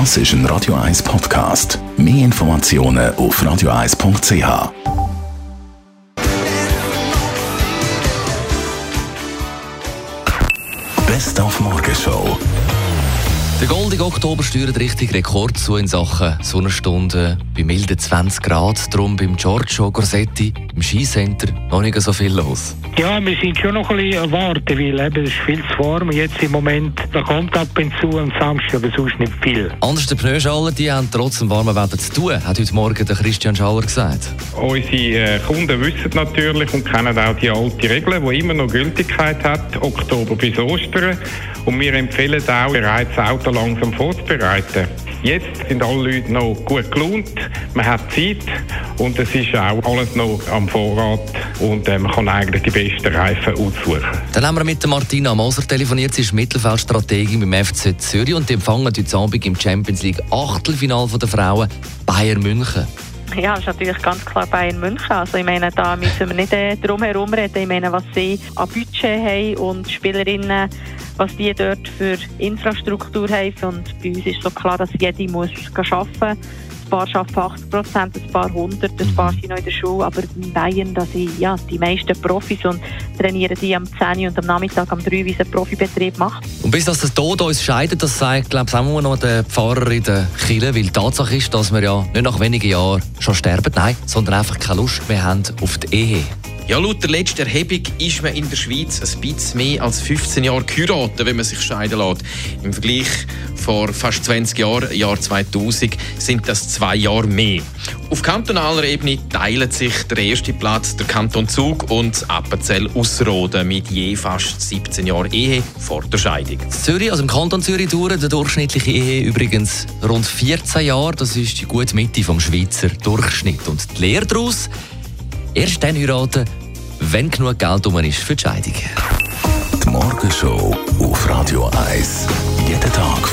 Das ist ein Radio 1 Podcast. Mehr Informationen auf radio1.ch. Best auf Morgenshow. Der goldige Oktober steuert richtig Rekord zu in Sachen Sonnenstunden bei milden 20 Grad. Darum beim Giorgio Gorsetti im Skicenter noch nicht so viel los. Ja, wir sind schon noch ein bisschen warten, weil eben, es ist viel zu warm. Jetzt im Moment, da kommt ab und zu am Samstag, aber sonst nicht viel. Pneuschaller, die haben trotz dem warmen Wetter zu tun, hat heute Morgen der Christian Schaller gesagt. Unsere äh, Kunden wissen natürlich und kennen auch die alte Regel, die immer noch Gültigkeit hat, Oktober bis Ostern. Und wir empfehlen auch, bereits das Auto langsam vorzubereiten. Jetzt sind alle Leute noch gut gelohnt, man hat Zeit und es ist auch alles noch am Vorrat und äh, man kann eigentlich die besten Reifen aussuchen. Dann haben wir mit Martina Moser telefoniert. Sie ist Mittelfeldstrategin beim FC Zürich und die empfangen heute Abend im Champions League Achtelfinal der Frauen Bayern München. Ja, das ist natürlich ganz klar Bayern München. Also ich meine, da müssen wir nicht äh, drum herum reden. Ich meine, was sie an Budget haben und Spielerinnen, was die dort für Infrastruktur haben. Und bei uns ist so klar, dass jede muss arbeiten muss. Ein paar arbeiten 80 Prozent, ein paar 100, ein paar sind noch in der Schule. Aber in Bayern, da sind ja, die meisten Profis und trainieren die am 10 und am Nachmittag am 3, wie es ein Profibetrieb macht. Bis das der Tod uns scheidet, das sagt, glaube ich, auch noch der Pfarrer in der Kirche, weil die Tatsache ist, dass wir ja nicht nach wenigen Jahren schon sterben, nein, sondern einfach keine Lust mehr haben auf die Ehe. Ja, laut der letzten Erhebung ist man in der Schweiz ein bisschen mehr als 15 Jahre geheiratet, wenn man sich scheiden lässt. Im Vergleich vor fast 20 Jahren, Jahr 2000, sind das zwei Jahre mehr. Auf kantonaler Ebene teilen sich der erste Platz der Kanton Zug und Appenzell Ausserrhoden mit je fast 17 Jahren Ehe vor der Scheidung. Zürich, also im Kanton Zürich, dauert der durchschnittliche Ehe übrigens rund 14 Jahre. Das ist die gute Mitte vom Schweizer Durchschnitt. Und die Lehre daraus, erst dann heiraten, wenn genug Geld um ist für die Scheidung. Die Morgenshow auf Radio 1.